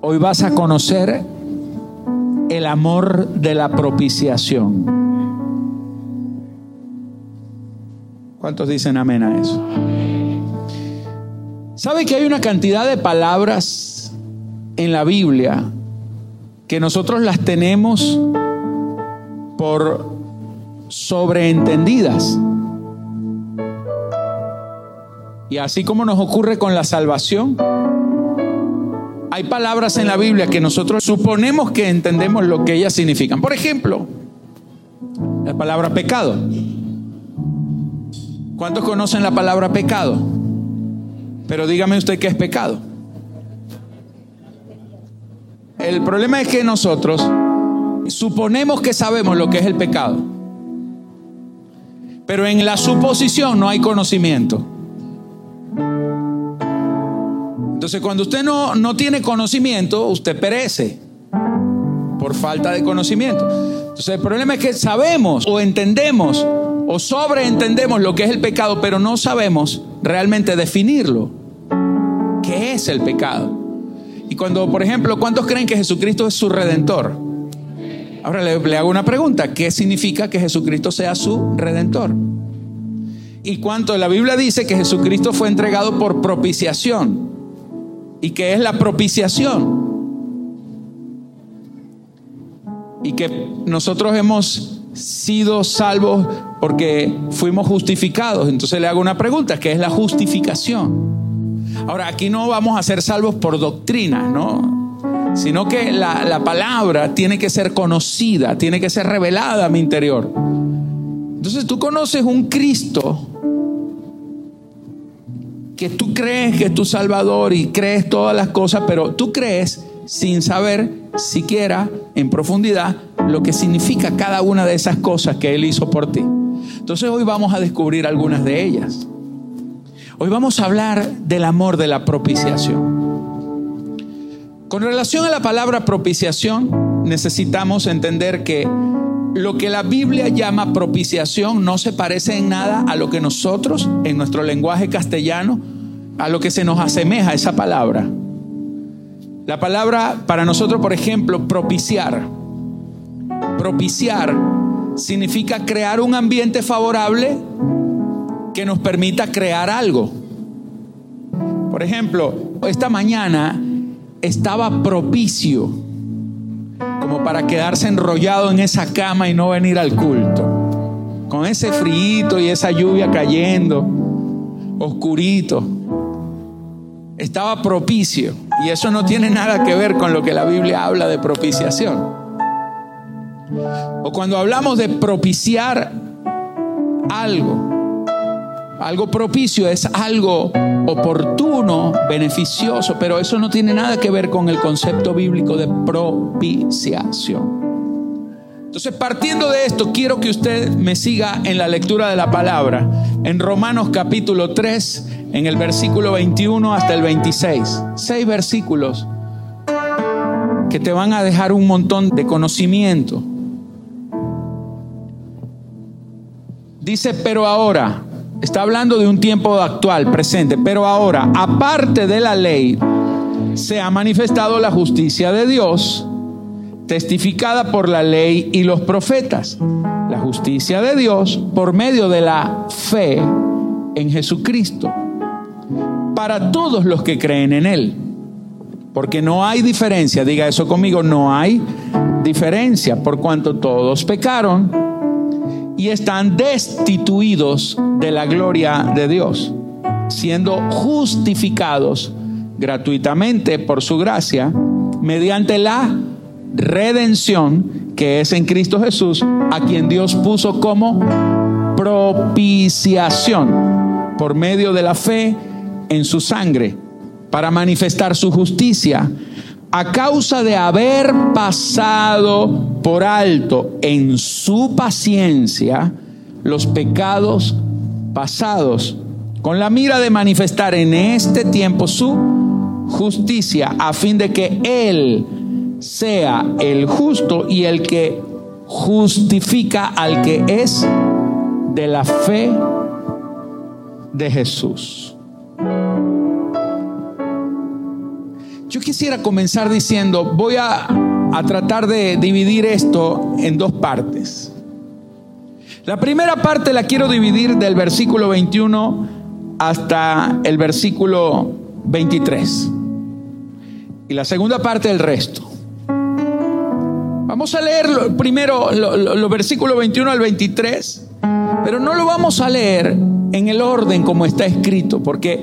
hoy vas a conocer el amor de la propiciación. ¿Cuántos dicen amén a eso? ¿Sabe que hay una cantidad de palabras en la Biblia que nosotros las tenemos por sobreentendidas? Y así como nos ocurre con la salvación, hay palabras en la Biblia que nosotros suponemos que entendemos lo que ellas significan. Por ejemplo, la palabra pecado. ¿Cuántos conocen la palabra pecado? Pero dígame usted qué es pecado. El problema es que nosotros suponemos que sabemos lo que es el pecado. Pero en la suposición no hay conocimiento. Entonces cuando usted no, no tiene conocimiento, usted perece por falta de conocimiento. Entonces el problema es que sabemos o entendemos o sobreentendemos lo que es el pecado, pero no sabemos realmente definirlo. ¿Qué es el pecado? Y cuando, por ejemplo, ¿cuántos creen que Jesucristo es su redentor? Ahora le, hago una pregunta, ¿qué significa que Jesucristo sea su redentor? Y cuánto la Biblia dice que Jesucristo fue entregado por propiciación. ¿Y qué es la propiciación? Y que nosotros hemos sido salvos porque fuimos justificados. Entonces le hago una pregunta, ¿qué es la justificación? Ahora, aquí no vamos a ser salvos por doctrina, ¿no? Sino que la, la palabra tiene que ser conocida, tiene que ser revelada a mi interior. Entonces tú conoces un Cristo que tú crees que es tu Salvador y crees todas las cosas, pero tú crees sin saber siquiera en profundidad lo que significa cada una de esas cosas que Él hizo por ti. Entonces hoy vamos a descubrir algunas de ellas. Hoy vamos a hablar del amor de la propiciación. Con relación a la palabra propiciación, necesitamos entender que lo que la Biblia llama propiciación no se parece en nada a lo que nosotros, en nuestro lenguaje castellano, a lo que se nos asemeja esa palabra. La palabra para nosotros, por ejemplo, propiciar. Propiciar significa crear un ambiente favorable que nos permita crear algo. Por ejemplo, esta mañana estaba propicio como para quedarse enrollado en esa cama y no venir al culto. Con ese frío y esa lluvia cayendo, oscurito. Estaba propicio. Y eso no tiene nada que ver con lo que la Biblia habla de propiciación. O cuando hablamos de propiciar algo, algo propicio es algo oportuno, beneficioso, pero eso no tiene nada que ver con el concepto bíblico de propiciación. Entonces, partiendo de esto, quiero que usted me siga en la lectura de la palabra, en Romanos capítulo 3, en el versículo 21 hasta el 26. Seis versículos que te van a dejar un montón de conocimiento. Dice, pero ahora, está hablando de un tiempo actual, presente, pero ahora, aparte de la ley, se ha manifestado la justicia de Dios, testificada por la ley y los profetas. La justicia de Dios por medio de la fe en Jesucristo, para todos los que creen en Él. Porque no hay diferencia, diga eso conmigo, no hay diferencia, por cuanto todos pecaron y están destituidos de la gloria de Dios, siendo justificados gratuitamente por su gracia mediante la redención que es en Cristo Jesús, a quien Dios puso como propiciación por medio de la fe en su sangre, para manifestar su justicia a causa de haber pasado por alto en su paciencia los pecados pasados, con la mira de manifestar en este tiempo su justicia, a fin de que Él sea el justo y el que justifica al que es de la fe de Jesús. Quisiera comenzar diciendo, voy a, a tratar de dividir esto en dos partes. La primera parte la quiero dividir del versículo 21 hasta el versículo 23. Y la segunda parte del resto. Vamos a leer primero los versículos 21 al 23, pero no lo vamos a leer en el orden como está escrito, porque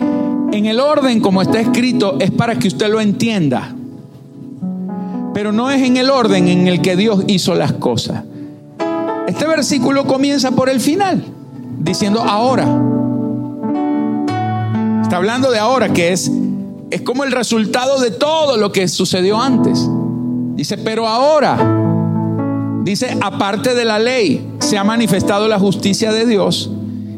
en el orden como está escrito es para que usted lo entienda, pero no es en el orden en el que Dios hizo las cosas. Este versículo comienza por el final, diciendo ahora. Está hablando de ahora, que es, es como el resultado de todo lo que sucedió antes. Dice, pero ahora, dice, aparte de la ley, se ha manifestado la justicia de Dios.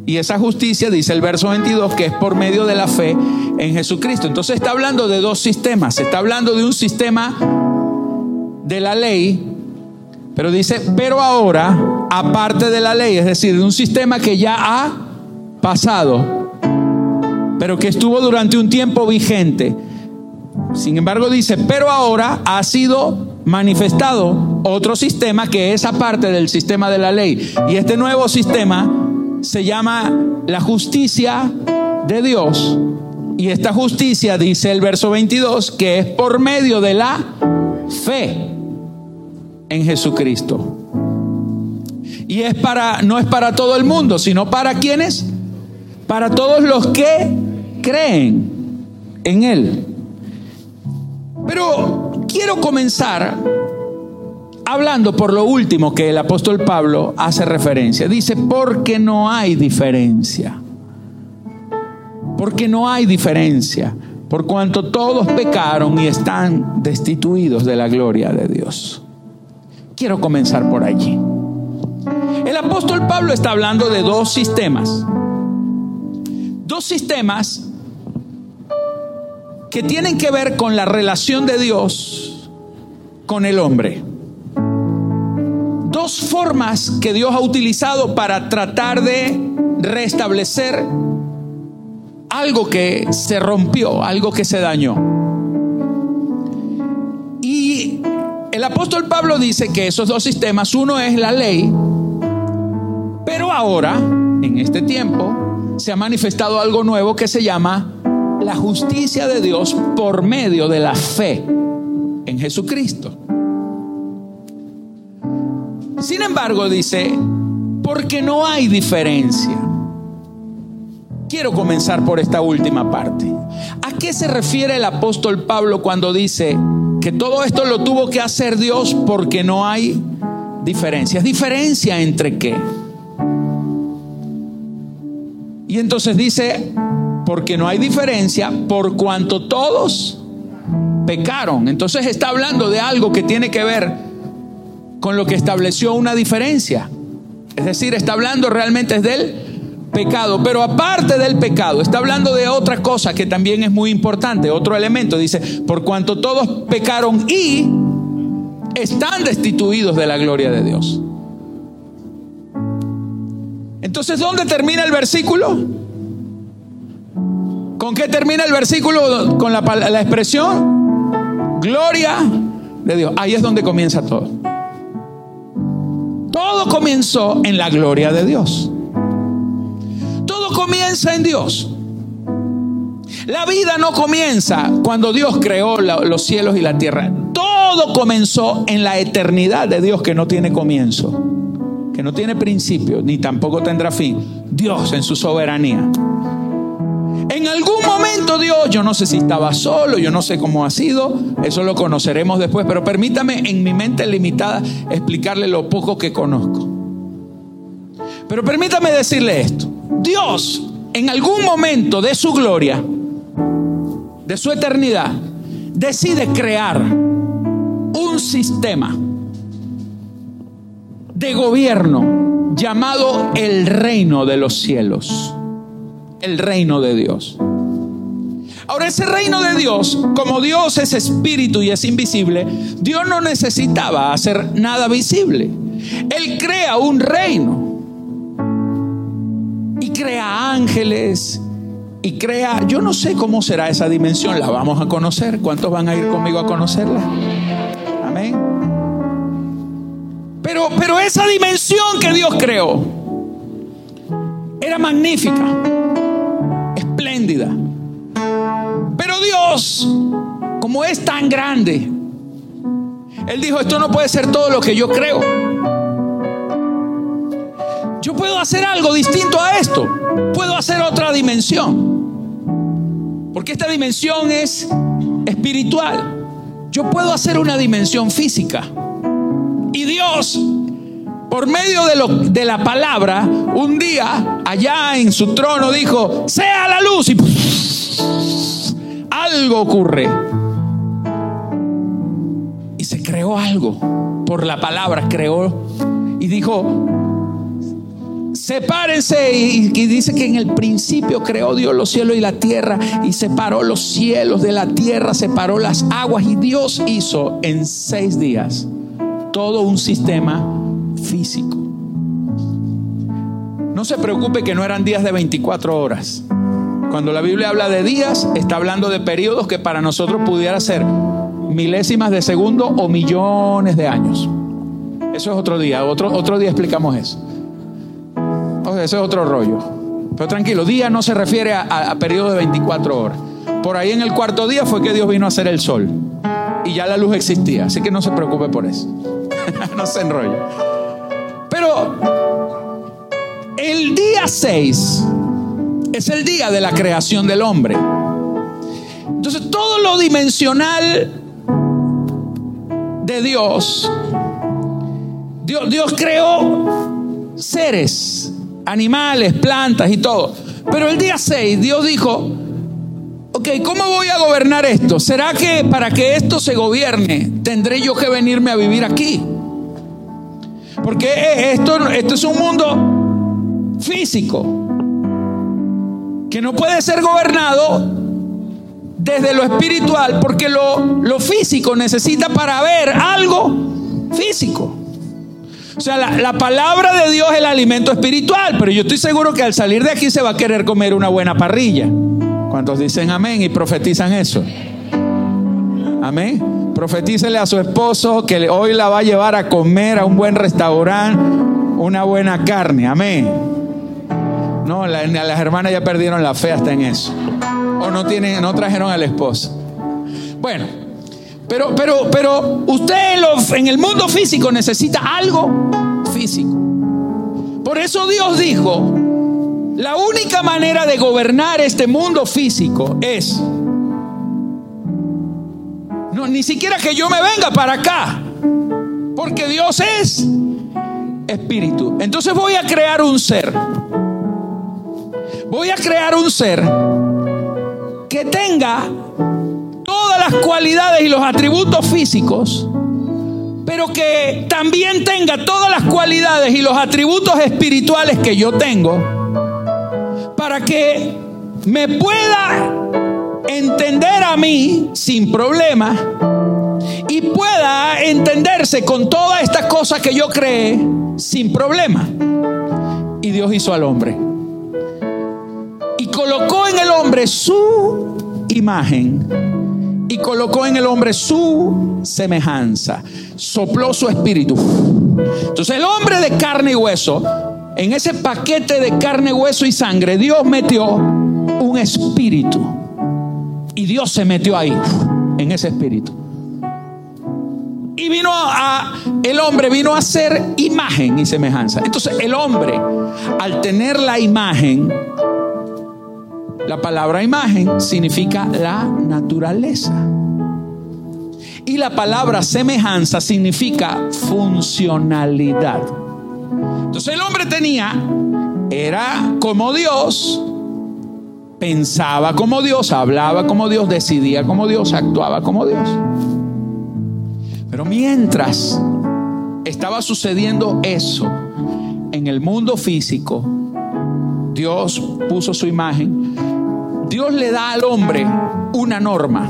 Y esa justicia, dice el verso 22, que es por medio de la fe en Jesucristo. Entonces está hablando de dos sistemas. Está hablando de un sistema de la ley, pero dice, pero ahora, aparte de la ley, es decir, de un sistema que ya ha pasado, pero que estuvo durante un tiempo vigente. Sin embargo, dice, pero ahora ha sido manifestado otro sistema que es aparte del sistema de la ley. Y este nuevo sistema se llama la justicia de Dios. Y esta justicia, dice el verso 22, que es por medio de la fe en Jesucristo. Y es para no es para todo el mundo, sino para quienes para todos los que creen en él. Pero quiero comenzar hablando por lo último que el apóstol Pablo hace referencia. Dice, porque no hay diferencia. Porque no hay diferencia. Por cuanto todos pecaron y están destituidos de la gloria de Dios. Quiero comenzar por allí. El apóstol Pablo está hablando de dos sistemas. Dos sistemas que tienen que ver con la relación de Dios con el hombre. Dos formas que Dios ha utilizado para tratar de restablecer algo que se rompió, algo que se dañó. Y el apóstol Pablo dice que esos dos sistemas, uno es la ley, pero ahora, en este tiempo, se ha manifestado algo nuevo que se llama la justicia de Dios por medio de la fe en Jesucristo. Sin embargo, dice, porque no hay diferencia. Quiero comenzar por esta última parte. ¿A qué se refiere el apóstol Pablo cuando dice que todo esto lo tuvo que hacer Dios porque no hay diferencias? ¿Diferencia entre qué? Y entonces dice, porque no hay diferencia por cuanto todos pecaron. Entonces está hablando de algo que tiene que ver con lo que estableció una diferencia. Es decir, está hablando realmente del pecado, pero aparte del pecado, está hablando de otra cosa que también es muy importante, otro elemento. Dice, por cuanto todos pecaron y están destituidos de la gloria de Dios. Entonces, ¿dónde termina el versículo? ¿Con qué termina el versículo? Con la, expresión gloria de Dios. Ahí es donde comienza todo. Todo comenzó en la gloria de Dios. Todo comienza en Dios. La vida no comienza cuando Dios creó los cielos y la tierra. Todo comenzó en la eternidad de Dios que no tiene comienzo que no tiene principio ni tampoco tendrá fin, Dios en su soberanía. En algún momento Dios, yo no sé si estaba solo, yo no sé cómo ha sido, eso lo conoceremos después, pero permítame en mi mente limitada explicarle lo poco que conozco. Pero permítame decirle esto, Dios en algún momento de su gloria, de su eternidad, decide crear un sistema de gobierno llamado el reino de los cielos, el reino de Dios. Ahora, ese reino de Dios, como Dios es espíritu y es invisible, Dios no necesitaba hacer nada visible. Él crea un reino y crea ángeles y crea, yo no sé cómo será esa dimensión, la vamos a conocer. ¿Cuántos van a ir conmigo a conocerla? Amén. Pero, pero esa dimensión que Dios creó era magnífica, espléndida. Pero Dios, como es tan grande, Él dijo, esto no puede ser todo lo que yo creo. Yo puedo hacer algo distinto a esto. Puedo hacer otra dimensión. Porque esta dimensión es espiritual. Yo puedo hacer una dimensión física. Y Dios, por medio de, lo, de la palabra, un día allá en su trono dijo, sea la luz. Y algo ocurre. Y se creó algo. Por la palabra creó. Y dijo, sepárense. Y, dice que en el principio creó Dios los cielos y la tierra y separó los cielos de la tierra, separó las aguas y Dios hizo en seis días todo un sistema físico. No se preocupe que no eran días de 24 horas. Cuando la Biblia habla de días, está hablando de periodos que para nosotros pudiera ser milésimas de segundo o millones de años. Eso es otro día, otro, otro día explicamos eso eso es otro rollo. Pero tranquilo, día no se refiere a, a, periodo de 24 horas. Por ahí en el cuarto día fue que Dios vino a hacer el sol. Y ya la luz existía. Así que no se preocupe por eso. no se enrolle. Pero el día 6 es el día de la creación del hombre. Entonces todo lo dimensional de Dios, Dios, Dios creó seres animales, plantas y todo. Pero el día 6 Dios dijo, ok, ¿cómo voy a gobernar esto? ¿Será que para que esto se gobierne tendré yo que venirme a vivir aquí? Porque esto, esto es un mundo físico que no puede ser gobernado desde lo espiritual porque lo, lo físico necesita para ver algo físico. O sea, la, palabra de Dios es el alimento espiritual, pero yo estoy seguro que al salir de aquí se va a querer comer una buena parrilla. ¿Cuántos dicen amén y profetizan eso? Amén. Profetícele a su esposo que hoy la va a llevar a comer a un buen restaurante, una buena carne. Amén. No, las hermanas ya perdieron la fe hasta en eso. O no tienen, no trajeron al esposo. Bueno, pero, pero, pero usted en el mundo físico necesita algo físico. Por eso Dios dijo, la única manera de gobernar este mundo físico es, no, ni siquiera que yo me venga para acá, porque Dios es espíritu. Entonces voy a crear un ser. Voy a crear un ser que tenga todas las cualidades y los atributos físicos, pero que también tenga todas las cualidades y los atributos espirituales que yo tengo, para que me pueda entender a mí sin problema y pueda entenderse con todas estas cosas que yo creé sin problema. Y Dios hizo al hombre. Y colocó en el hombre su imagen y colocó en el hombre su semejanza. Sopló su espíritu. Entonces el hombre de carne y hueso, en ese paquete de carne, hueso y sangre, Dios metió un espíritu. Dios se metió ahí, en ese espíritu. Y vino a, el hombre vino a ser imagen y semejanza. Entonces el hombre, al tener la imagen, la palabra imagen significa la naturaleza. Y la palabra semejanza significa funcionalidad. Entonces el hombre tenía, era como Dios, pensaba como Dios, hablaba como Dios, decidía como Dios, actuaba como Dios. Pero mientras estaba sucediendo eso en el mundo físico, Dios puso su imagen Dios le da al hombre una norma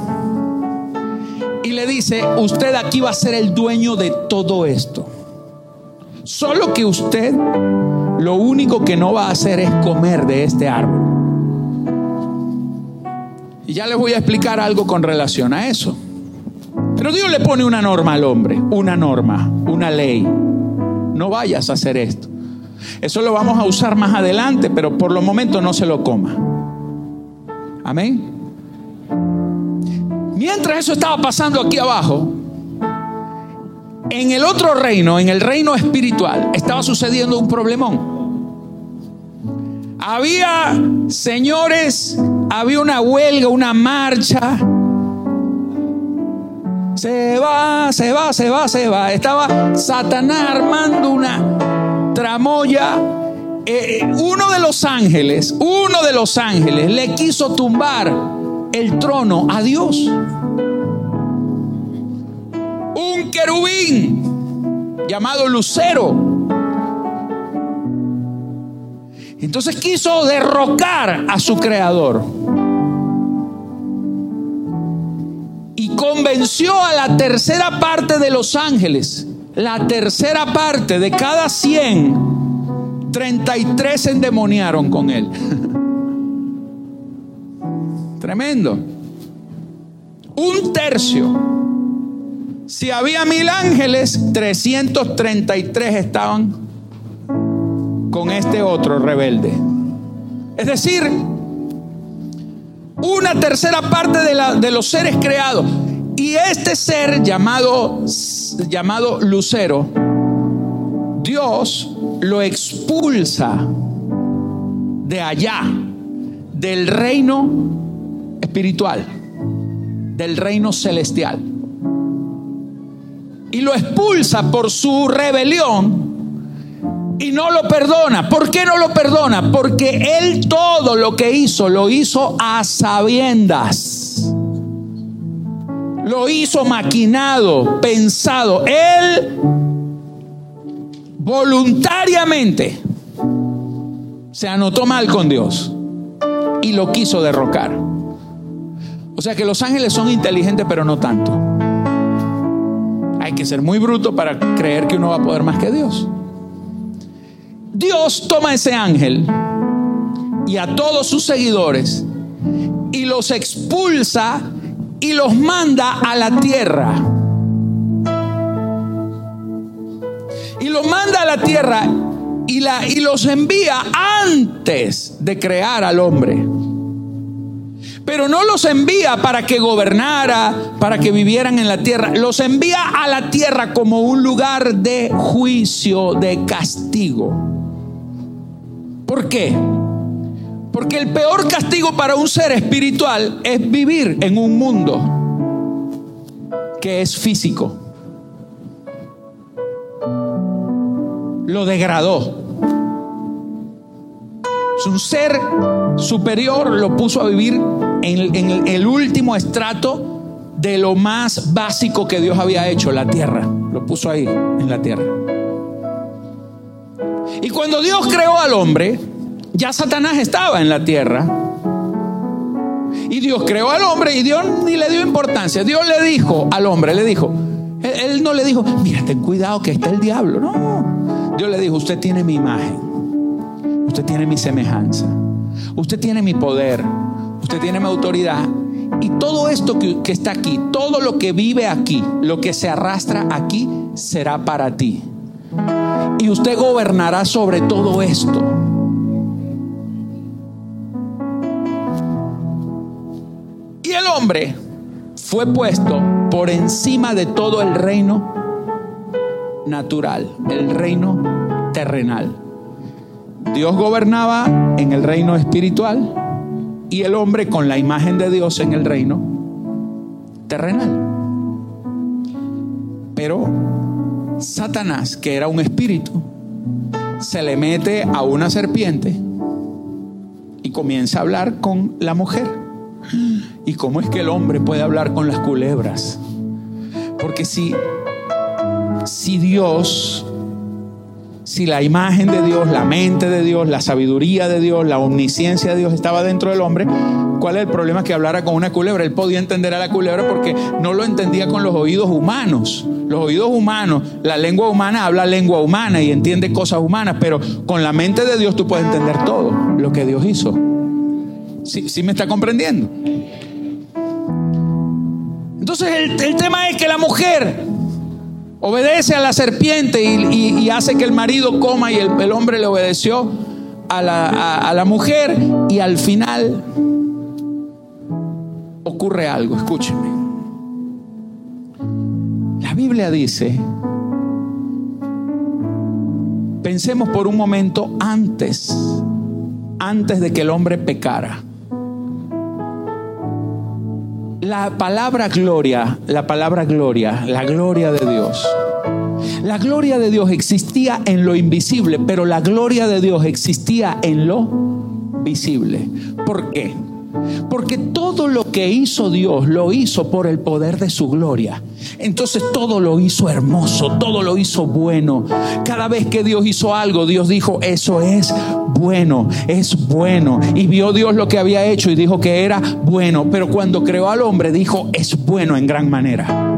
y le dice, usted aquí va a ser el dueño de todo esto. Solo que usted lo único que no va a hacer es comer de este árbol. Y ya les voy a explicar algo con relación a eso. Pero Dios le pone una norma al hombre, una norma, una ley. No vayas a hacer esto. Eso lo vamos a usar más adelante, pero por lo momento no se lo coma. Amén. Mientras eso estaba pasando aquí abajo, en el otro reino, en el reino espiritual, estaba sucediendo un problemón. Había, señores, había una huelga, una marcha. Se va, se va, se va, se va. Estaba Satanás armando una tramoya. Eh, eh, uno de los ángeles, uno de los ángeles le quiso tumbar el trono a Dios. Un querubín llamado Lucero Entonces quiso derrocar a su creador. Convenció a la tercera parte de los ángeles, la tercera parte de cada 100, 33 se endemoniaron con él. Tremendo. Un tercio. Si había mil ángeles, 333 estaban con este otro rebelde. Es decir, una tercera parte de, de los seres creados. Y este ser llamado, llamado Lucero, Dios lo expulsa de allá, del reino espiritual, del reino celestial. Y lo expulsa por su rebelión y no lo perdona. ¿Por qué no lo perdona? Porque él todo lo que hizo lo hizo a sabiendas. Lo hizo maquinado, pensado. Él voluntariamente se anotó mal con Dios y lo quiso derrocar. O sea que los ángeles son inteligentes, pero no tanto. Hay que ser muy bruto para creer que uno va a poder más que Dios. Dios toma ese ángel y a todos sus seguidores y los expulsa y los manda a la tierra. Y los manda a la tierra y, los envía antes de crear al hombre. Pero no los envía para que gobernara, para que vivieran en la tierra. Los envía a la tierra como un lugar de juicio, de castigo. ¿Por qué? Porque el peor castigo para un ser espiritual es vivir en un mundo que es físico. Lo degradó. Es un ser superior, lo puso a vivir en, en el último estrato de lo más básico que Dios había hecho, la tierra. Lo puso ahí, en la tierra. Y cuando Dios creó al hombre, ya Satanás estaba en la tierra. Y Dios creó al hombre y Dios ni le dio importancia. Dios le dijo al hombre, le dijo, él, no le dijo, mira, ten cuidado que está el diablo. No. Dios le dijo, usted tiene mi imagen. Usted tiene mi semejanza. Usted tiene mi poder. Usted tiene mi autoridad. Y todo esto que, que está aquí, todo lo que vive aquí, lo que se arrastra aquí, será para ti y usted gobernará sobre todo esto. Y el hombre fue puesto por encima de todo el reino natural, el reino terrenal. Dios gobernaba en el reino espiritual y el hombre con la imagen de Dios en el reino terrenal. Pero Satanás, que era un espíritu, se le mete a una serpiente y comienza a hablar con la mujer. ¿Y cómo es que el hombre puede hablar con las culebras? Porque si, si Dios, si la imagen de Dios, la mente de Dios, la sabiduría de Dios, la omnisciencia de Dios estaba dentro del hombre, ¿cuál es el problema que hablara con una culebra? Él podía entender a la culebra porque no lo entendía con los oídos humanos. Los oídos humanos, la lengua humana habla lengua humana y entiende cosas humanas, pero con la mente de Dios tú puedes entender todo lo que Dios hizo. ¿Sí, me está comprendiendo? Entonces el, tema es que la mujer obedece a la serpiente y, hace que el marido coma y el, hombre le obedeció a la, a la mujer y al final ocurre algo, escúchenme. La Biblia dice, pensemos por un momento antes, antes de que el hombre pecara. La palabra gloria, la palabra gloria, la gloria de Dios. La gloria de Dios existía en lo invisible, pero la gloria de Dios existía en lo visible. ¿Por qué? Porque todo lo que hizo Dios lo hizo por el poder de su gloria. Entonces todo lo hizo hermoso, todo lo hizo bueno. Cada vez que Dios hizo algo, Dios dijo, eso es bueno, es bueno. Y vio Dios lo que había hecho y dijo que era bueno. Pero cuando creó al hombre, dijo, es bueno en gran manera.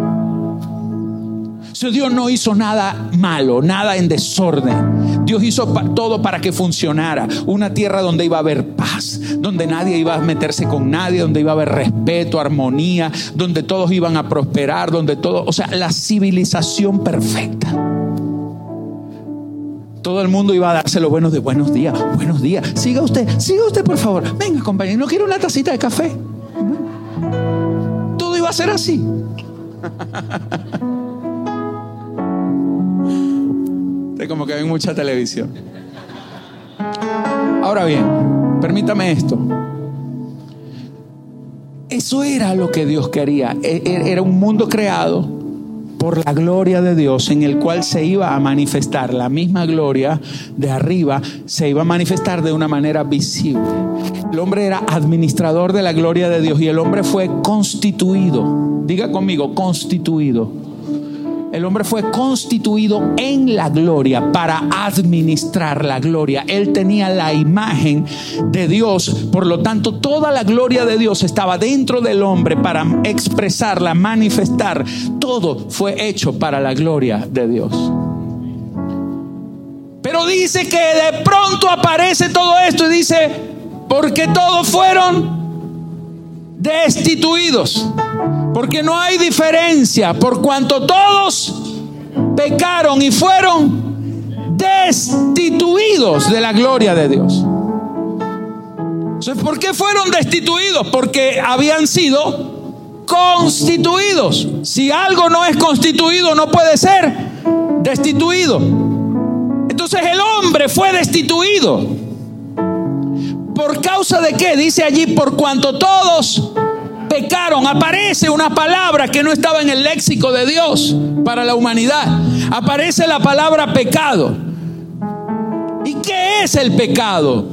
Dios no hizo nada malo, nada en desorden. Dios hizo todo para que funcionara. Una tierra donde iba a haber paz, donde nadie iba a meterse con nadie, donde iba a haber respeto, armonía, donde todos iban a prosperar, donde todo, o sea, la civilización perfecta. Todo el mundo iba a darse los buenos de buenos días, buenos días. Siga usted, siga usted por favor. Venga, compañero, no quiero una tacita de café. Todo iba a ser así. como que ven mucha televisión. Ahora bien, permítame esto. Eso era lo que Dios quería. E, e, era un mundo creado por la gloria de Dios en el cual se iba a manifestar la misma gloria de arriba, se iba a manifestar de una manera visible. El hombre era administrador de la gloria de Dios y el hombre fue constituido. Diga conmigo, constituido el hombre fue constituido en la gloria para administrar la gloria. Él tenía la imagen de Dios. Por lo tanto, toda la gloria de Dios estaba dentro del hombre para expresarla, manifestar. Todo fue hecho para la gloria de Dios. Pero dice que de pronto aparece todo esto y dice, porque todos fueron destituidos. Porque no hay diferencia, por cuanto todos pecaron y fueron destituidos de la gloria de Dios. Entonces, ¿por qué fueron destituidos? Porque habían sido constituidos. Si algo no es constituido, no puede ser destituido. Entonces el hombre fue destituido. ¿Por causa de qué? Dice allí, por cuanto todos pecaron, aparece una palabra que no estaba en el léxico de Dios para la humanidad. Aparece la palabra pecado. ¿Y qué es el pecado?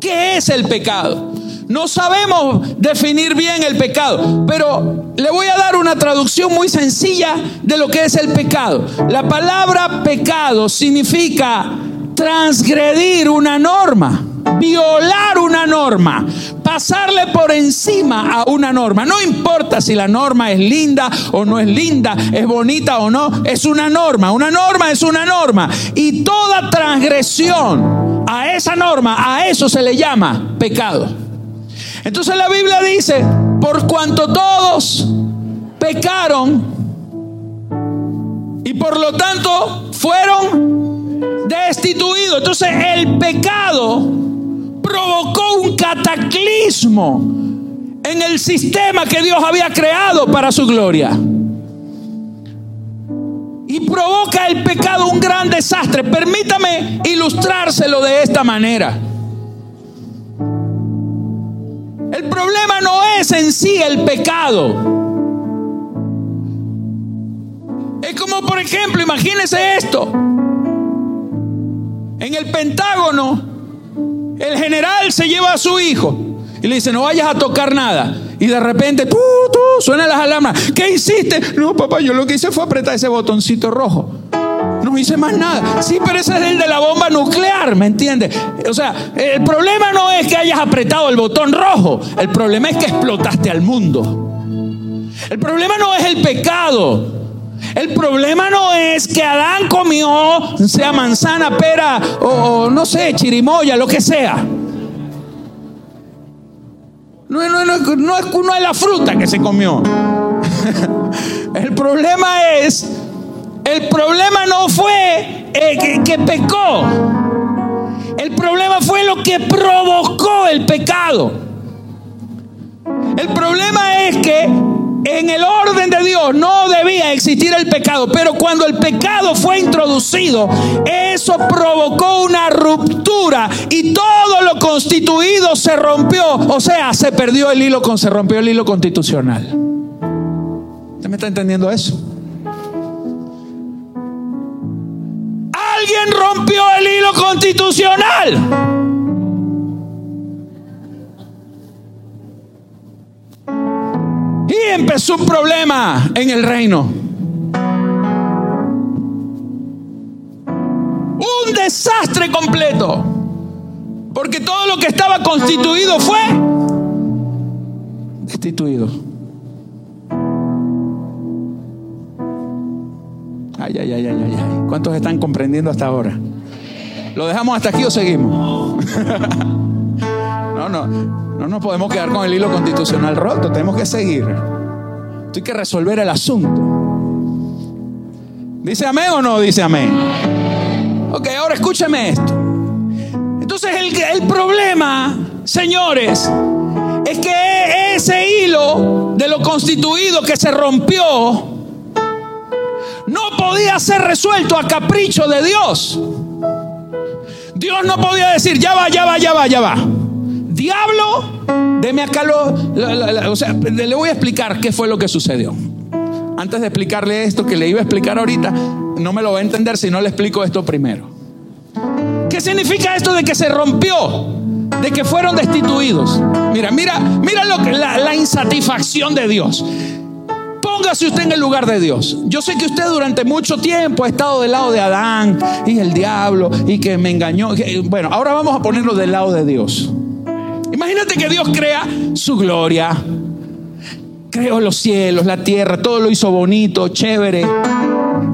¿Qué es el pecado? No sabemos definir bien el pecado, pero le voy a dar una traducción muy sencilla de lo que es el pecado. La palabra pecado significa transgredir una norma violar una norma, pasarle por encima a una norma. No importa si la norma es linda o no es linda, es bonita o no, es una norma. Una norma es una norma. Y toda transgresión a esa norma, a eso se le llama pecado. Entonces la Biblia dice, por cuanto todos pecaron y por lo tanto fueron destituidos. Entonces el pecado provocó un cataclismo en el sistema que Dios había creado para su gloria. Y provoca el pecado un gran desastre. Permítame ilustrárselo de esta manera. El problema no es en sí el pecado. Es como, por ejemplo, imagínese esto. En el Pentágono el general se lleva a su hijo y le dice, no vayas a tocar nada. Y de repente, tú, tú, suenan las alarmas. ¿Qué hiciste? No, papá, yo lo que hice fue apretar ese botoncito rojo. No hice más nada. Sí, pero ese es el de la bomba nuclear, ¿me entiendes? O sea, el problema no es que hayas apretado el botón rojo. El problema es que explotaste al mundo. El problema no es el pecado. El problema no es que Adán comió, sea manzana, pera o, no sé, chirimoya, lo que sea. No, no, no, no, es, no es la fruta que se comió. el problema es, el problema no fue eh, que pecó. El problema fue lo que provocó el pecado. El problema es que en el orden de Dios no debía existir el pecado, pero cuando el pecado fue introducido, eso provocó una ruptura y todo lo constituido se rompió, o sea, se perdió el hilo, se rompió el hilo constitucional. ¿Usted me está entendiendo eso? Alguien rompió el hilo constitucional. Y empezó un problema en el reino. Un desastre completo. Porque todo lo que estaba constituido fue destituido. Ay, ay, ay, ay, ay. ¿Cuántos están comprendiendo hasta ahora? ¿Lo dejamos hasta aquí o seguimos? no, no. No nos podemos quedar con el hilo constitucional roto, tenemos que seguir. Hay que resolver el asunto. ¿Dice amén o no dice amén? Ok, ahora escúcheme esto. Entonces el, el problema, señores, es que ese hilo de lo constituido que se rompió no podía ser resuelto a capricho de Dios. Dios no podía decir, ya va, ya va, ya va, ya va diablo, deme acá lo, o sea, le voy a explicar qué fue lo que sucedió. Antes de explicarle esto que le iba a explicar ahorita, no me lo va a entender si no le explico esto primero. ¿Qué significa esto de que se rompió? De que fueron destituidos. Mira, mira, mira lo que, la, la insatisfacción de Dios. Póngase usted en el lugar de Dios. Yo sé que usted durante mucho tiempo ha estado del lado de Adán y el diablo y que me engañó. Bueno, ahora vamos a ponerlo del lado de Dios. Imagínate que Dios crea su gloria. Creó los cielos, la tierra, todo lo hizo bonito, chévere.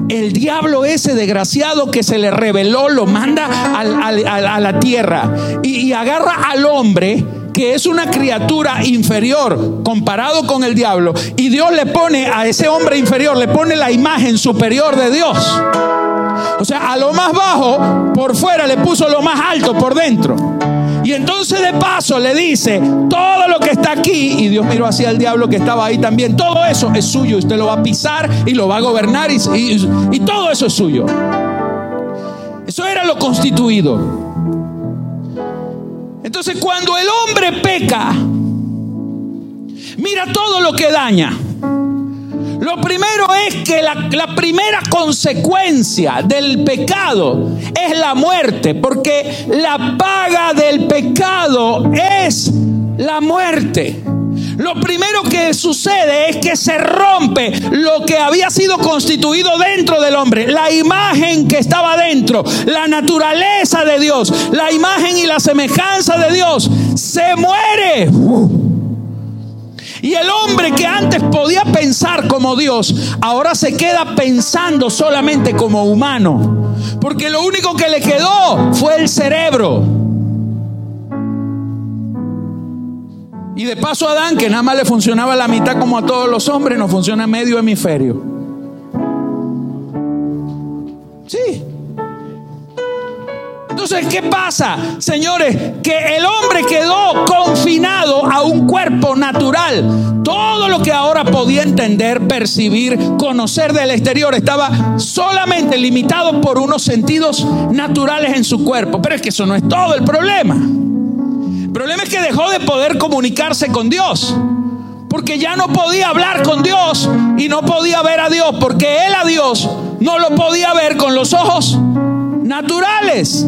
El diablo ese desgraciado que se le reveló lo manda a la tierra y, agarra al hombre que es una criatura inferior comparado con el diablo, y Dios le pone a ese hombre inferior, le pone la imagen superior de Dios. O sea, a lo más bajo, por fuera le puso lo más alto por dentro. Y entonces de paso le dice, todo lo que está aquí, y Dios miró hacia el diablo que estaba ahí también, todo eso es suyo, usted lo va a pisar y lo va a gobernar y, y todo eso es suyo. Eso era lo constituido. Entonces cuando el hombre peca, mira todo lo que daña. Lo primero es que la, primera consecuencia del pecado es la muerte, porque la paga del pecado es la muerte. Lo primero que sucede es que se rompe lo que había sido constituido dentro del hombre, la imagen que estaba dentro, la naturaleza de Dios, la imagen y la semejanza de Dios, se muere. Y el hombre que antes podía pensar como Dios, ahora se queda pensando solamente como humano. Porque lo único que le quedó fue el cerebro. Y de paso Adán, que nada más le funcionaba la mitad como a todos los hombres, no funciona medio hemisferio. Entonces, ¿qué pasa, señores? Que el hombre quedó confinado a un cuerpo natural. Todo lo que ahora podía entender, percibir, conocer del exterior estaba solamente limitado por unos sentidos naturales en su cuerpo. Pero es que eso no es todo el problema. El problema es que dejó de poder comunicarse con Dios. Porque ya no podía hablar con Dios y no podía ver a Dios. Porque él a Dios no lo podía ver con los ojos naturales.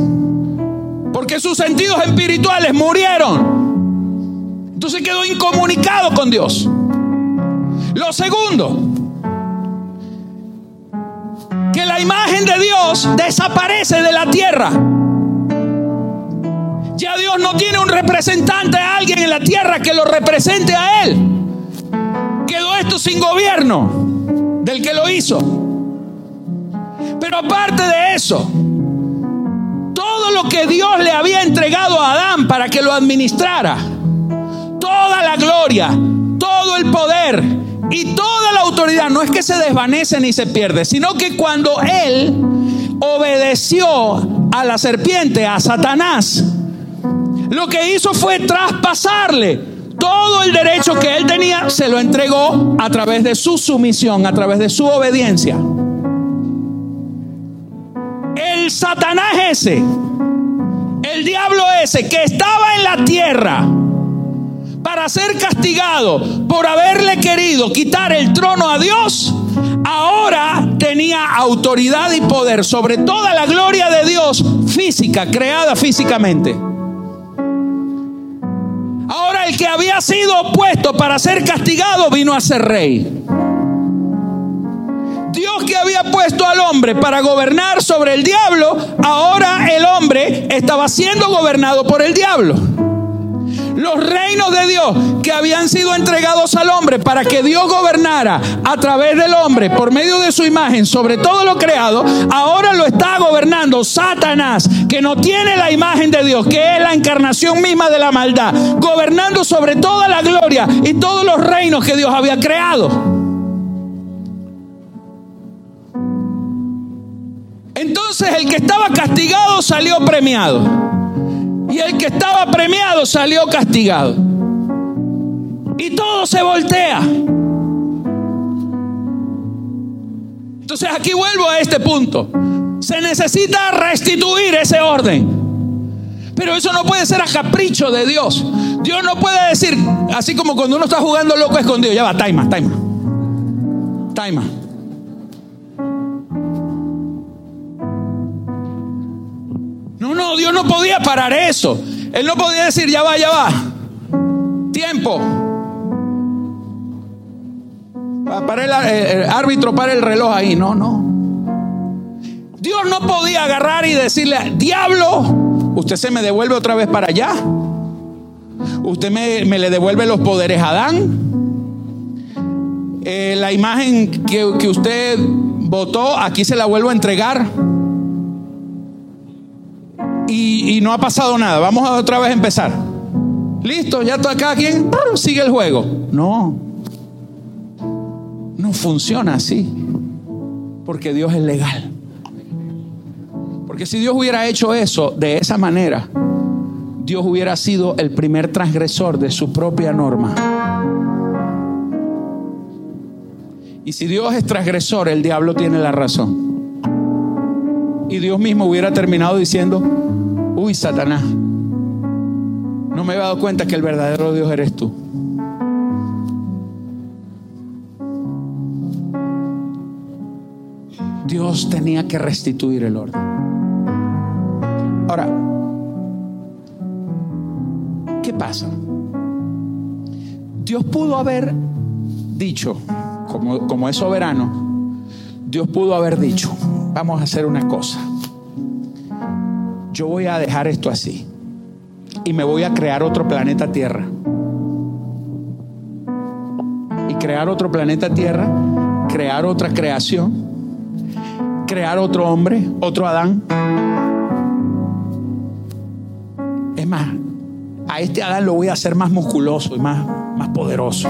Porque sus sentidos espirituales murieron. Entonces quedó incomunicado con Dios. Lo segundo, que la imagen de Dios desaparece de la tierra. Ya Dios no tiene un representante, a alguien en la tierra que lo represente a Él. Quedó esto sin gobierno del que lo hizo. Pero aparte de eso, todo lo que Dios le había entregado a Adán para que lo administrara, toda la gloria, todo el poder Y toda la autoridad no es que se desvanece ni se pierde, sino que cuando él obedeció a la serpiente, a Satanás, lo que hizo fue traspasarle todo el derecho que él tenía, se lo entregó a través de su sumisión, a través de su obediencia. El Satanás ese, el diablo ese que estaba en la tierra, para ser castigado por haberle querido quitar el trono a Dios, ahora tenía autoridad y poder sobre toda la gloria de Dios física, creada físicamente. Ahora el que había sido puesto para ser castigado vino a ser rey. Dios que había puesto al hombre para gobernar sobre el diablo, ahora el hombre estaba siendo gobernado por el diablo los reinos de Dios que habían sido entregados al hombre para que Dios gobernara a través del hombre por medio de su imagen sobre todo lo creado, ahora lo está gobernando Satanás, que no tiene la imagen de Dios, que es la encarnación misma de la maldad, gobernando sobre toda la gloria y todos los reinos que Dios había creado. Entonces el que estaba castigado salió premiado. Y el que estaba premiado salió castigado. Y todo se voltea. Entonces aquí vuelvo a este punto. Se necesita restituir ese orden. Pero eso no puede ser a capricho de Dios. Dios no puede decir, así como cuando uno está jugando loco escondido, ya va, taima, taima. Taima. No, Dios no podía parar eso. Él no podía decir, ya va, ya va. Tiempo. Para el, árbitro, para el reloj ahí. No, no. Dios no podía agarrar y decirle, diablo, usted se me devuelve otra vez para allá. Usted me, le devuelve los poderes a Adán. Eh, la imagen que usted votó, aquí se la vuelvo a entregar y, no ha pasado nada. Vamos a otra vez a empezar. Listo, ya está acá quien sigue el juego. No, no funciona así. Porque Dios es legal. Porque si Dios hubiera hecho eso de esa manera, Dios hubiera sido el primer transgresor de su propia norma. Y si Dios es transgresor, el diablo tiene la razón. Y Dios mismo hubiera terminado diciendo, uy, Satanás, no me he dado cuenta que el verdadero Dios eres tú. Dios tenía que restituir el orden. Ahora, ¿qué pasa? Dios pudo haber dicho, como, como es soberano, Dios pudo haber dicho, vamos a hacer una cosa yo voy a dejar esto así y me voy a crear otro planeta Tierra. Y crear otro planeta Tierra, crear otra creación, crear otro hombre, otro Adán. Es más, a este Adán lo voy a hacer más musculoso y más, más poderoso.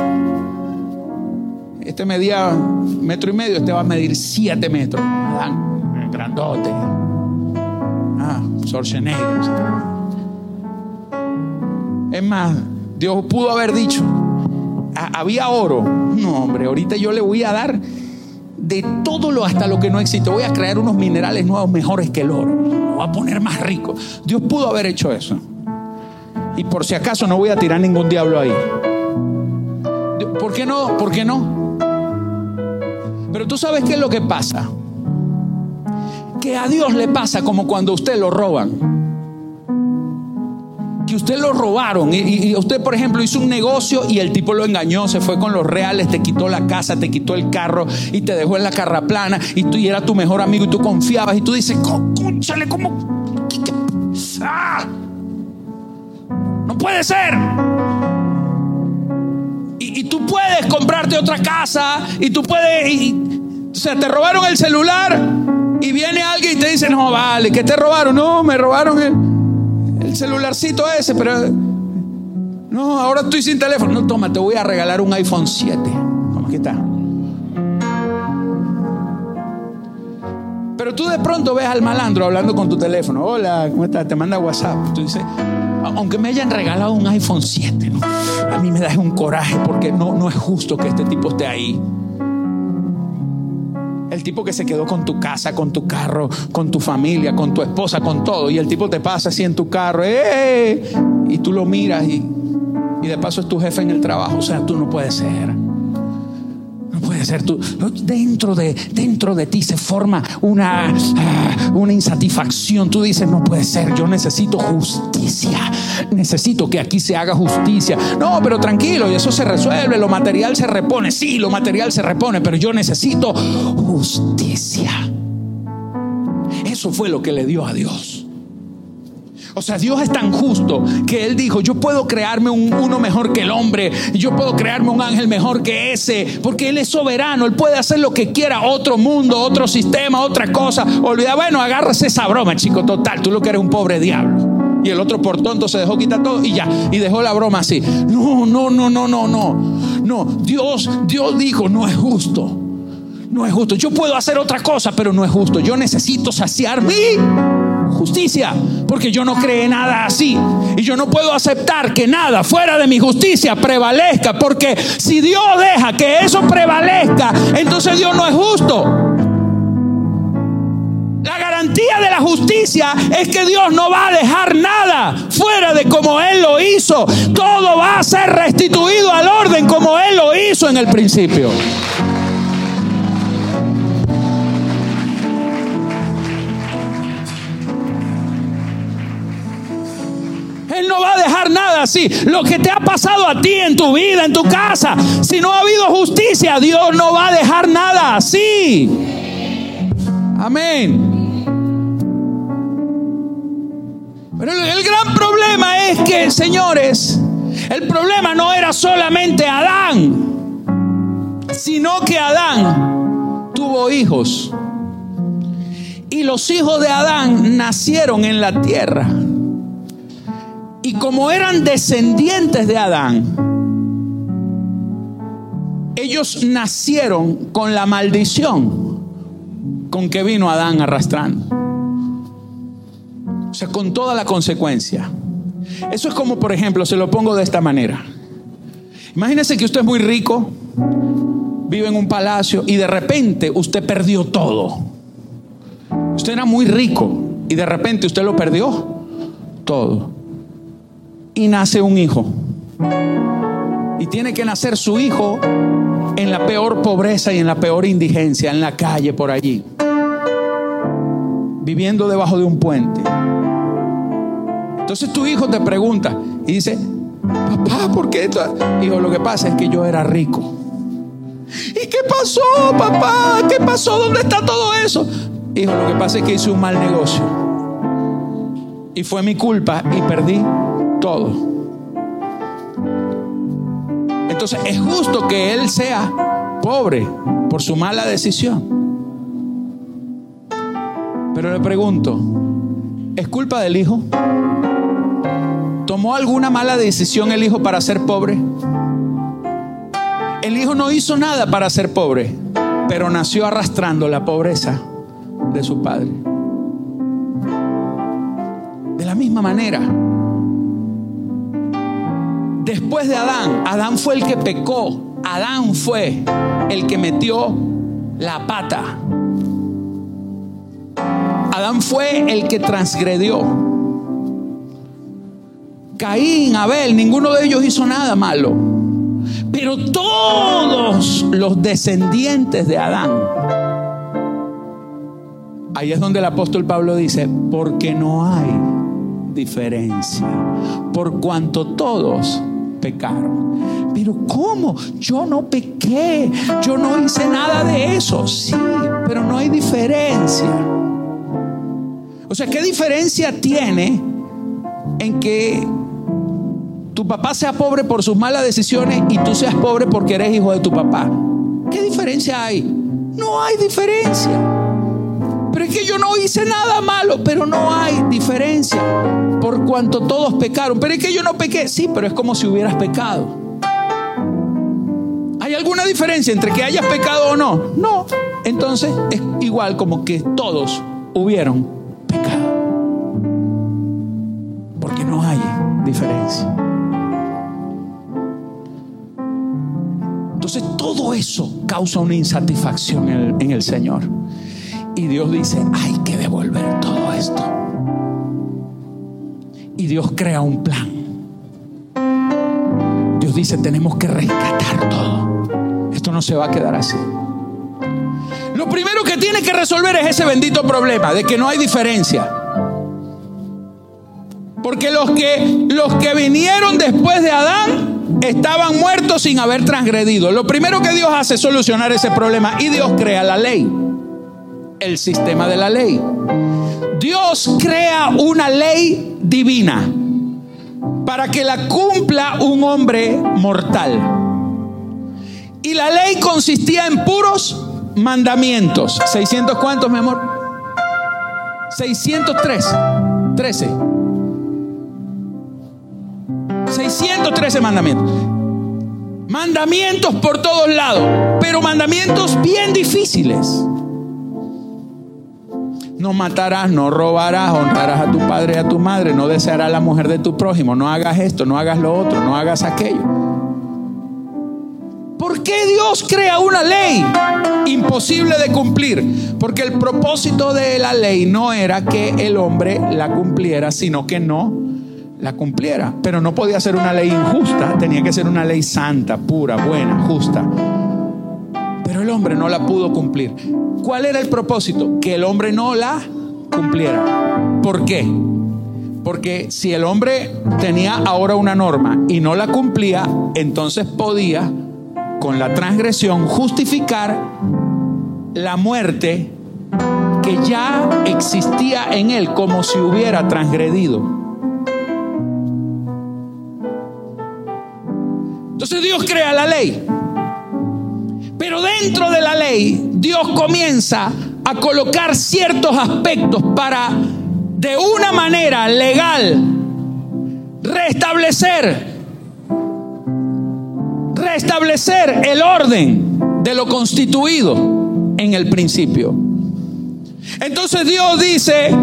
Este medía metro y medio, este va a medir siete metros. Adán, grandote. Schwarzenegger. Es más, Dios pudo haber dicho, había oro. No, hombre, ahorita yo le voy a dar de todo lo hasta lo que no existe. Voy a crear unos minerales nuevos mejores que el oro. Lo voy a poner más rico. Dios pudo haber hecho eso. Y por si acaso no voy a tirar ningún diablo ahí. ¿Por qué no? ¿Por qué no? Pero tú sabes qué es lo que pasa que a Dios le pasa como cuando usted lo roban. Que usted lo robaron y, usted, por ejemplo, hizo un negocio y el tipo lo engañó, se fue con los reales, te quitó la casa, te quitó el carro y te dejó en la carra plana y tú y era tu mejor amigo y tú confiabas y tú dices, cónchale, ¿cómo? ¡Ah! No puede ser. Y, tú puedes comprarte otra casa y tú puedes... o sea, te robaron el celular y viene alguien y te dice, no, vale, que te robaron. No, me robaron el, el celularcito ese, pero... No, ahora estoy sin teléfono. No, toma, te voy a regalar un iPhone 7. Aquí está. Pero tú de pronto ves al malandro hablando con tu teléfono. Hola, ¿cómo estás? Te manda WhatsApp. Tú dices, aunque me hayan regalado un iPhone 7, a mí me da un coraje porque no, no es justo que este tipo esté ahí. Tipo que se quedó con tu casa, con tu carro, con tu familia, con tu esposa, con todo. Y el tipo te pasa así en tu carro. ¡eh! Y tú lo miras y, y de paso es tu jefe en el trabajo. O sea, tú no puedes ser ser tú. Dentro de, dentro de ti se forma una, ah, una insatisfacción. Tú dices, no puede ser, yo necesito justicia. Necesito que aquí se haga justicia. No, pero tranquilo, y eso se resuelve. Lo material se repone. Sí, lo material se repone, pero yo necesito justicia. Eso fue lo que le dio a Dios. O sea, Dios es tan justo que Él dijo, yo puedo crearme un, uno mejor que el hombre, yo puedo crearme un ángel mejor que ese, porque Él es soberano, Él puede hacer lo que quiera, otro mundo, otro sistema, otra cosa. Olvida, bueno, agárrase esa broma, chico, total, tú lo que eres un pobre diablo. Y el otro por tonto se dejó quitar todo y ya, y dejó la broma así. No, no, no, no, no, no. No, Dios, Dios dijo, no es justo. No es justo. Yo puedo hacer otra cosa, pero no es justo. Yo necesito saciar mi justicia, porque yo no creo nada así. Y yo no puedo aceptar que nada fuera de mi justicia prevalezca, porque si Dios deja que eso prevalezca, entonces Dios no es justo. La garantía de la justicia es que Dios no va a dejar nada fuera de como Él lo hizo. Todo va a ser restituido al orden como Él lo hizo en el principio. Nada así. Lo que te ha pasado a ti en tu vida, en tu casa, si no ha habido justicia, Dios no va a dejar nada así. Amén. Pero el gran problema es que, señores, el problema no era solamente Adán, sino que Adán tuvo hijos. Y los hijos de Adán nacieron en la tierra. Y como eran descendientes de Adán, ellos nacieron con la maldición con que vino Adán arrastrando. O sea, con toda la consecuencia. Eso es como, por ejemplo, se lo pongo de esta manera. Imagínese que usted es muy rico, vive en un palacio y de repente usted perdió todo. Usted era muy rico y de repente usted lo perdió todo y nace un hijo. Y tiene que nacer su hijo en la peor pobreza y en la peor indigencia, en la calle por allí, viviendo debajo de un puente. Entonces tu hijo te pregunta y dice, papá, ¿por qué esto? Hijo, lo que pasa es que yo era rico. ¿Y qué pasó, papá? ¿Qué pasó? ¿Dónde está todo eso? Hijo, lo que pasa es que hice un mal negocio. Y fue mi culpa y perdí todo. Entonces es justo que él sea pobre por su mala decisión. Pero le pregunto, ¿es culpa del hijo? ¿Tomó alguna mala decisión el hijo para ser pobre? El hijo no hizo nada para ser pobre, pero nació arrastrando la pobreza de su padre. De la misma manera, Después de Adán, Adán fue el que pecó. Adán fue el que metió la pata. Adán fue el que transgredió. Caín, Abel, ninguno de ellos hizo nada malo. Pero todos los descendientes de Adán. Ahí es donde el apóstol Pablo dice, porque no hay diferencia. Por cuanto todos pecaron. Pero ¿cómo? Yo no pequé, yo no hice nada de eso. Sí, pero no hay diferencia. O sea, ¿qué diferencia tiene en que tu papá sea pobre por sus malas decisiones y tú seas pobre porque eres hijo de tu papá? ¿Qué diferencia hay? No hay diferencia. Pero es que yo no hice nada malo, pero no hay diferencia por cuanto todos pecaron. Pero es que yo no pequé, sí, pero es como si hubieras pecado. ¿Hay ¿Hay alguna diferencia entre que hayas pecado o no? No. Entonces es igual como que todos hubieron pecado. Porque no hay diferencia. Entonces todo eso causa una insatisfacción en el, Señor. Y Dios dice, hay que devolver todo esto. Y Dios crea un plan. Dios dice, tenemos que rescatar todo. Esto no se va a quedar así. Lo primero que tiene que resolver es ese bendito problema de que no hay diferencia. Porque los que, los que vinieron después de Adán estaban muertos sin haber transgredido. Lo primero que Dios hace es solucionar ese problema y Dios crea la ley, el sistema de la ley. Dios crea una ley divina para que la cumpla un hombre mortal. Y la ley consistía en puros mandamientos. ¿600 cuántos, mi amor? 603. 13. 613 mandamientos. Mandamientos por todos lados, pero mandamientos bien difíciles. No matarás, no robarás, honrarás a tu padre y a tu madre, no desearás la mujer de tu prójimo, no hagas esto, no hagas lo otro, no hagas aquello. ¿Por qué Dios crea una ley imposible de cumplir? Porque el propósito de la ley no era que el hombre la cumpliera, sino que no la cumpliera. Pero no podía ser una ley injusta, tenía que ser una ley santa, pura, buena, justa. Pero el hombre no la pudo cumplir. ¿Cuál era el propósito? Que el hombre no la cumpliera. ¿Por qué? Porque si el hombre tenía ahora una norma y no la cumplía, entonces podía, con la transgresión, justificar la muerte que ya existía en él como si hubiera transgredido. Entonces Dios crea la ley. Pero dentro de la ley, Dios comienza a colocar ciertos aspectos para, de una manera legal, restablecer, restablecer el orden de lo constituido en el principio. Entonces Dios dice,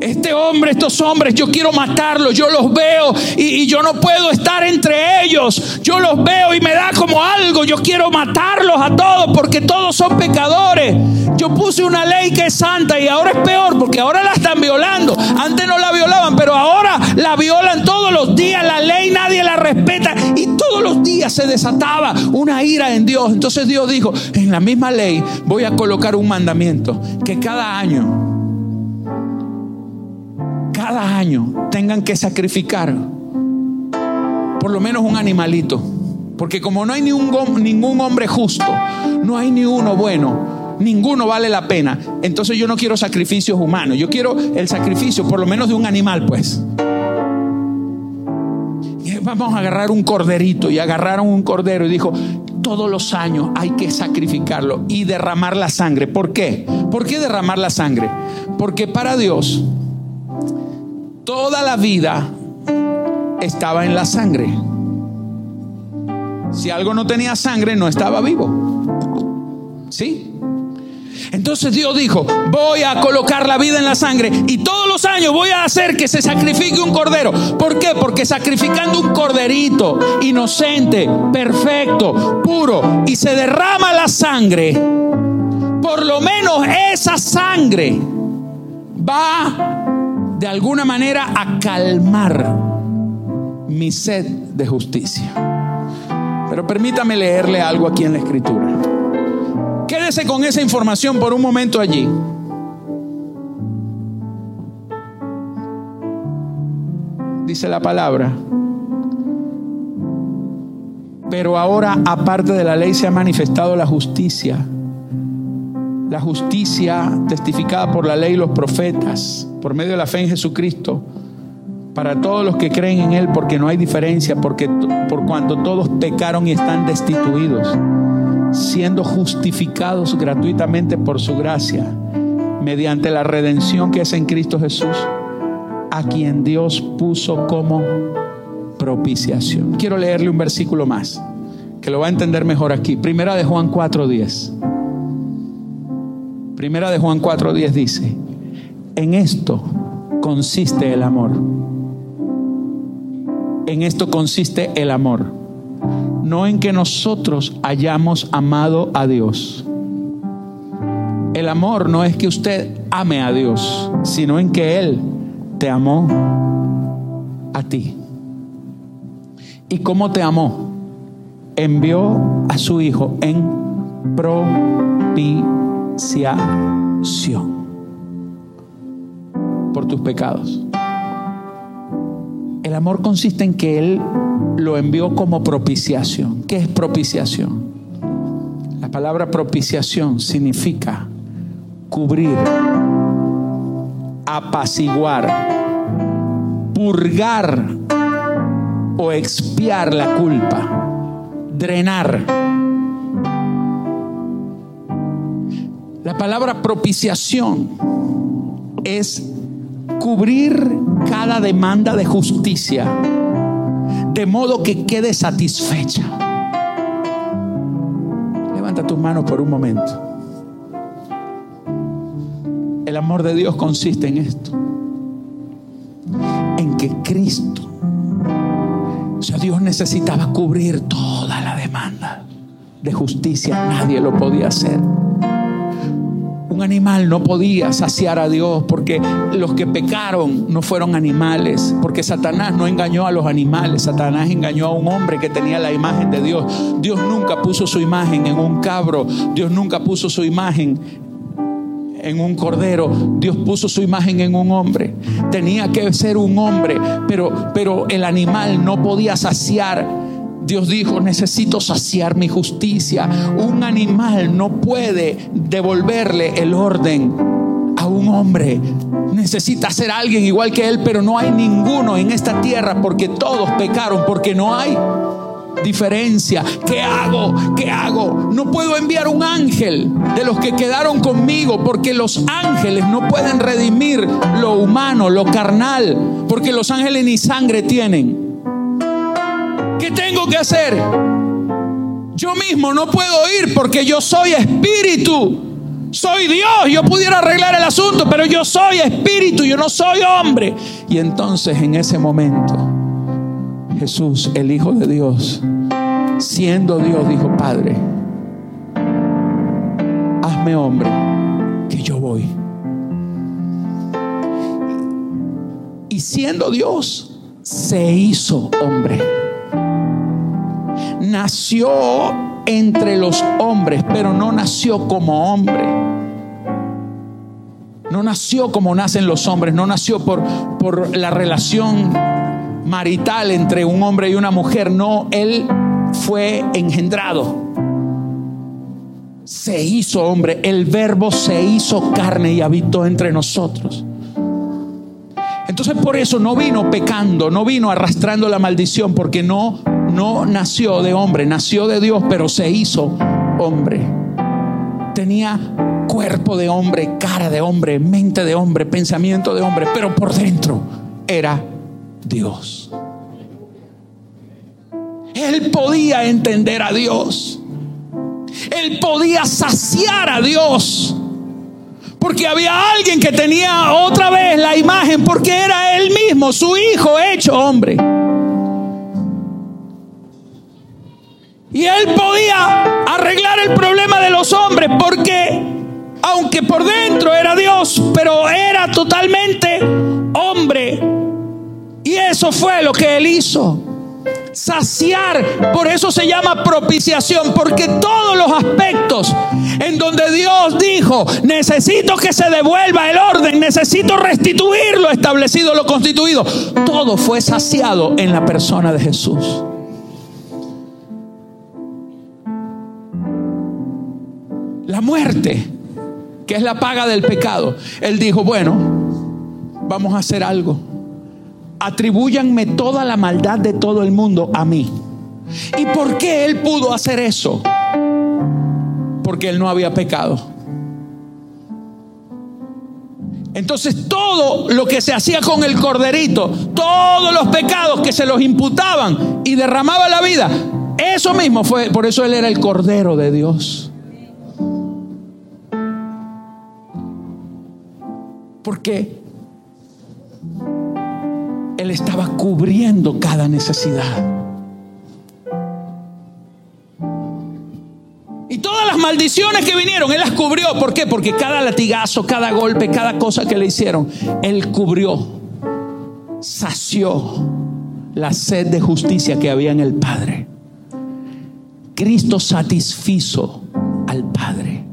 este hombre, estos hombres, yo quiero matarlos, yo los veo y, yo no puedo estar entre ellos. Yo los veo y me da como algo, yo quiero matarlos a todos porque todos son pecadores. Yo puse una ley que es santa y ahora es peor porque ahora la están violando. Antes no la violaban, pero ahora la violan todos los días. La ley nadie la respeta y todos los días se desataba una ira en Dios. Entonces Dios dijo, en la misma ley voy a colocar un mandamiento que cada año cada año tengan que sacrificar por lo menos un animalito. Porque como no hay ningún hombre justo, no hay ni uno bueno, ninguno vale la pena. Entonces yo no quiero sacrificios humanos, yo quiero el sacrificio por lo menos de un animal, pues. vamos a agarrar un corderito y agarraron un cordero y dijo, todos los años hay que sacrificarlo y derramar la sangre. ¿Por qué? ¿Por qué derramar la sangre? Porque para Dios toda la vida estaba en la sangre. Si algo no tenía sangre, no estaba vivo. ¿Sí? Entonces Dios dijo, voy a colocar la vida en la sangre y todos los años voy a hacer que se sacrifique un cordero. ¿Por qué? Porque sacrificando un corderito inocente, perfecto, puro, y se derrama la sangre, por lo menos esa sangre va de alguna manera a calmar mi sed de justicia. Pero permítame leerle algo aquí en la escritura. Quédese con esa información por un momento allí. Dice la palabra. Pero ahora, aparte de la ley, se ha manifestado la justicia la justicia testificada por la ley y los profetas, por medio de la fe en Jesucristo, para todos los que creen en Él, porque no hay diferencia, porque por cuanto todos pecaron y están destituidos, siendo justificados gratuitamente por su gracia, mediante la redención que es en Cristo Jesús, a quien Dios puso como propiciación. Quiero leerle un versículo más que lo va a entender mejor aquí. Primera de Juan 4:10. Primera de Juan 4:10 dice, en esto consiste el amor. En esto consiste el amor. No en que nosotros hayamos amado a Dios. El amor no es que usted ame a Dios, sino en que Él te amó a ti. ¿Y cómo te amó? Envió a su Hijo en propiciación por tus pecados. El amor consiste en que Él lo envió como propiciación. ¿Qué es propiciación? La palabra propiciación significa cubrir, apaciguar, purgar o expiar la culpa, drenar. La palabra propiciación es cubrir cada demanda de justicia de modo que quede satisfecha. Levanta tus manos por un momento. El amor de Dios consiste en esto. En que Cristo, o sea, Dios necesitaba cubrir toda la demanda de justicia. Nadie lo podía hacer. Un animal no podía saciar a Dios porque los que pecaron no fueron animales, porque Satanás no engañó a los animales, Satanás engañó a un hombre que tenía la imagen de Dios. Dios nunca puso su imagen en un cabro, Dios nunca puso su imagen en un cordero, Dios puso su imagen en un hombre. Tenía que ser un hombre, pero, pero el animal no podía saciar Dios dijo, necesito saciar mi justicia. Un animal no puede devolverle el orden a un hombre. Necesita ser alguien igual que él, pero no hay ninguno en esta tierra porque todos pecaron, porque no hay diferencia. ¿Qué hago? ¿Qué hago? No puedo enviar un ángel de los que quedaron conmigo porque los ángeles no pueden redimir lo humano, lo carnal, porque los ángeles ni sangre tienen. ¿Qué tengo que hacer? Yo mismo no puedo ir porque yo soy espíritu. Soy Dios, yo pudiera arreglar el asunto, pero yo soy espíritu, yo no soy hombre. Y entonces en ese momento, Jesús, el Hijo de Dios, siendo Dios, dijo, Padre, hazme hombre, que yo voy. Y siendo Dios, se hizo hombre nació entre los hombres, pero no nació como hombre. No nació como nacen los hombres, no nació por, por la relación marital entre un hombre y una mujer, no, él fue engendrado. Se hizo hombre, el verbo se hizo carne y habitó entre nosotros. Entonces por eso no vino pecando, no vino arrastrando la maldición, porque no no nació de hombre, nació de Dios, pero se hizo hombre. Tenía cuerpo de hombre, cara de hombre, mente de hombre, pensamiento de hombre, pero por dentro era Dios. Él podía entender a Dios. Él podía saciar a Dios. Porque había alguien que tenía otra vez la imagen, porque era él mismo, su hijo hecho hombre. Y él podía arreglar el problema de los hombres porque, aunque por dentro era Dios, pero era totalmente hombre. Y eso fue lo que él hizo. Saciar, por eso se llama propiciación, porque todos los aspectos en donde Dios dijo, necesito que se devuelva el orden, necesito restituir lo establecido, lo constituido, todo fue saciado en la persona de Jesús. La muerte, que es la paga del pecado. Él dijo, bueno, vamos a hacer algo. Atribúyanme toda la maldad de todo el mundo a mí. ¿Y por qué él pudo hacer eso? Porque él no había pecado. Entonces todo lo que se hacía con el corderito, todos los pecados que se los imputaban y derramaba la vida, Eso mismo fue, por eso Él era el Cordero de Dios. Porque Él estaba cubriendo cada necesidad. Y todas las maldiciones que vinieron, Él las cubrió. ¿Por qué? Porque cada latigazo, cada golpe, cada cosa que le hicieron, Él cubrió, sació la sed de justicia que había en el Padre. Cristo satisfizo al Padre.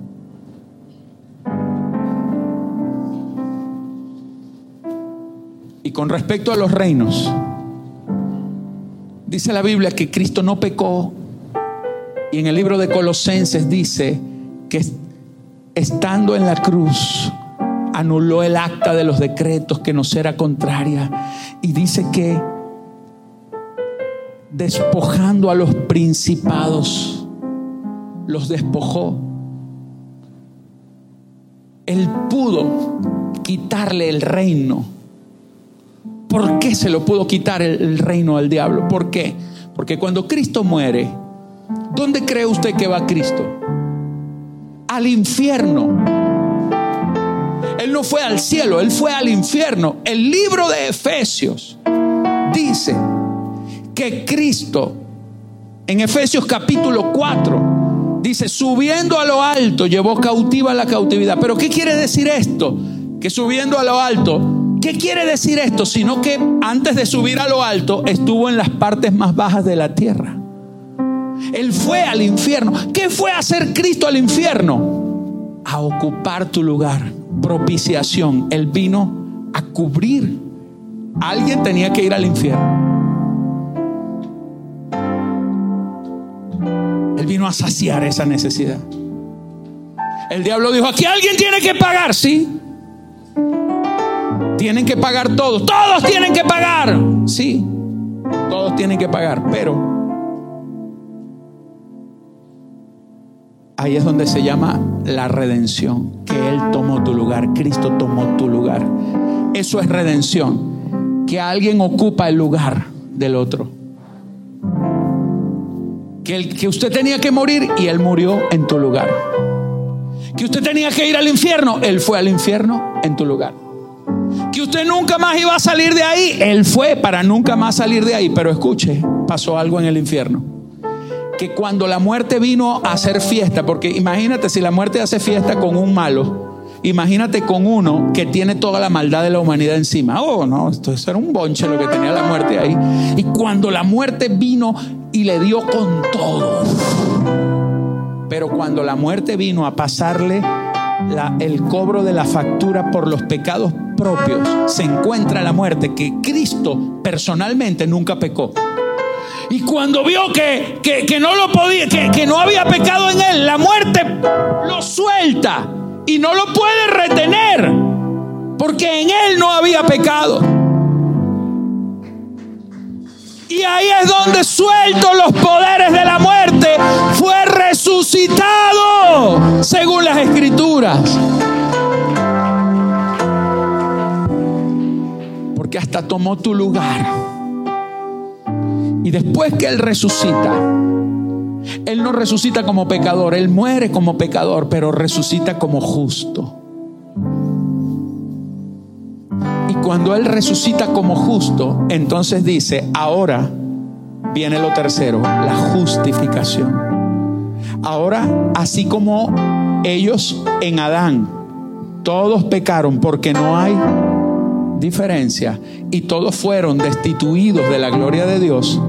Y con respecto a los reinos, dice la Biblia que Cristo no pecó y en el libro de Colosenses dice que estando en la cruz anuló el acta de los decretos que nos era contraria y dice que despojando a los principados los despojó. Él pudo quitarle el reino. ¿Por qué se lo pudo quitar el, reino al diablo? ¿Por qué? Porque cuando Cristo muere, ¿Dónde cree usted que va Cristo? Al infierno. Él no fue al cielo, él fue al infierno. El libro de Efesios dice que Cristo, en Efesios capítulo 4, dice, subiendo a lo alto, llevó cautiva la cautividad. Pero ¿qué quiere decir esto? Que subiendo a lo alto, ¿qué quiere decir esto? Sino que antes de subir a lo alto, estuvo en las partes más bajas de la tierra. Él fue al infierno. ¿Qué fue hacer Cristo al infierno? A ocupar tu lugar. Propiciación. Él vino a cubrir. Alguien tenía que ir al infierno. Él vino a saciar esa necesidad. El diablo dijo, aquí alguien tiene que pagar, sí. Tienen que pagar todos. Todos tienen que pagar. Sí, todos tienen que pagar. Pero Ahí es donde se llama la redención, que Él tomó tu lugar, Cristo tomó tu lugar. Eso es redención, que alguien ocupa el lugar del otro. Que, que usted tenía que morir y Él murió en tu lugar. Que usted tenía que ir al infierno, Él fue al infierno en tu lugar. Que usted nunca más iba a salir de ahí, Él fue para nunca más salir de ahí. Pero escuche, pasó algo en el infierno que cuando la muerte vino a hacer fiesta, porque imagínate si la muerte hace fiesta con un malo, imagínate con uno que tiene toda la maldad de la humanidad encima. Oh, no, esto era un bonche lo que tenía la muerte ahí. Y cuando la muerte vino y le dio con todo. Pero cuando la muerte vino a pasarle el cobro de la factura por los pecados propios, se encuentra la muerte que Cristo personalmente nunca pecó. Y cuando vio que, que, no lo podía, que, que no había pecado en él, la muerte lo suelta y no lo puede retener. Porque en él no había pecado. Y ahí es donde suelto los poderes de la muerte. Según las escrituras. Porque hasta tomó tu lugar y después que Él resucita, Él no resucita como pecador, Él muere como pecador, pero resucita como justo. Y cuando Él resucita como justo, entonces dice, ahora viene lo tercero, la justificación. Ahora, así como ellos en Adán, todos pecaron porque no hay diferencia y todos fueron destituidos de la gloria de Dios,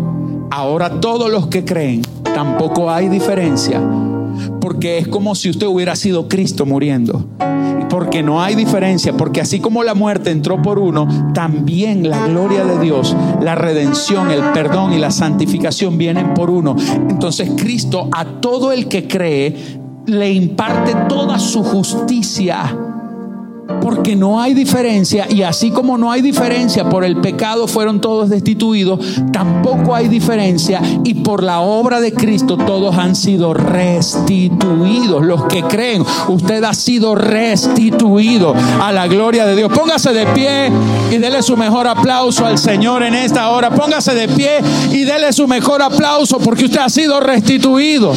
Ahora todos los que creen, tampoco hay diferencia, porque es como si usted hubiera sido Cristo muriendo. Porque no hay diferencia, porque así como la muerte entró por uno, también la gloria de Dios, la redención, el perdón y la santificación vienen por uno. Entonces Cristo a todo el que cree le imparte toda su justicia Porque no hay diferencia y así como no hay diferencia por el pecado fueron todos destituidos, tampoco hay diferencia y por la obra de Cristo todos han sido restituidos. Los que creen, usted ha sido restituido a la gloria de Dios. Póngase de pie y dele su mejor aplauso al Señor en esta hora. Póngase de pie y dele su mejor aplauso porque usted ha sido restituido.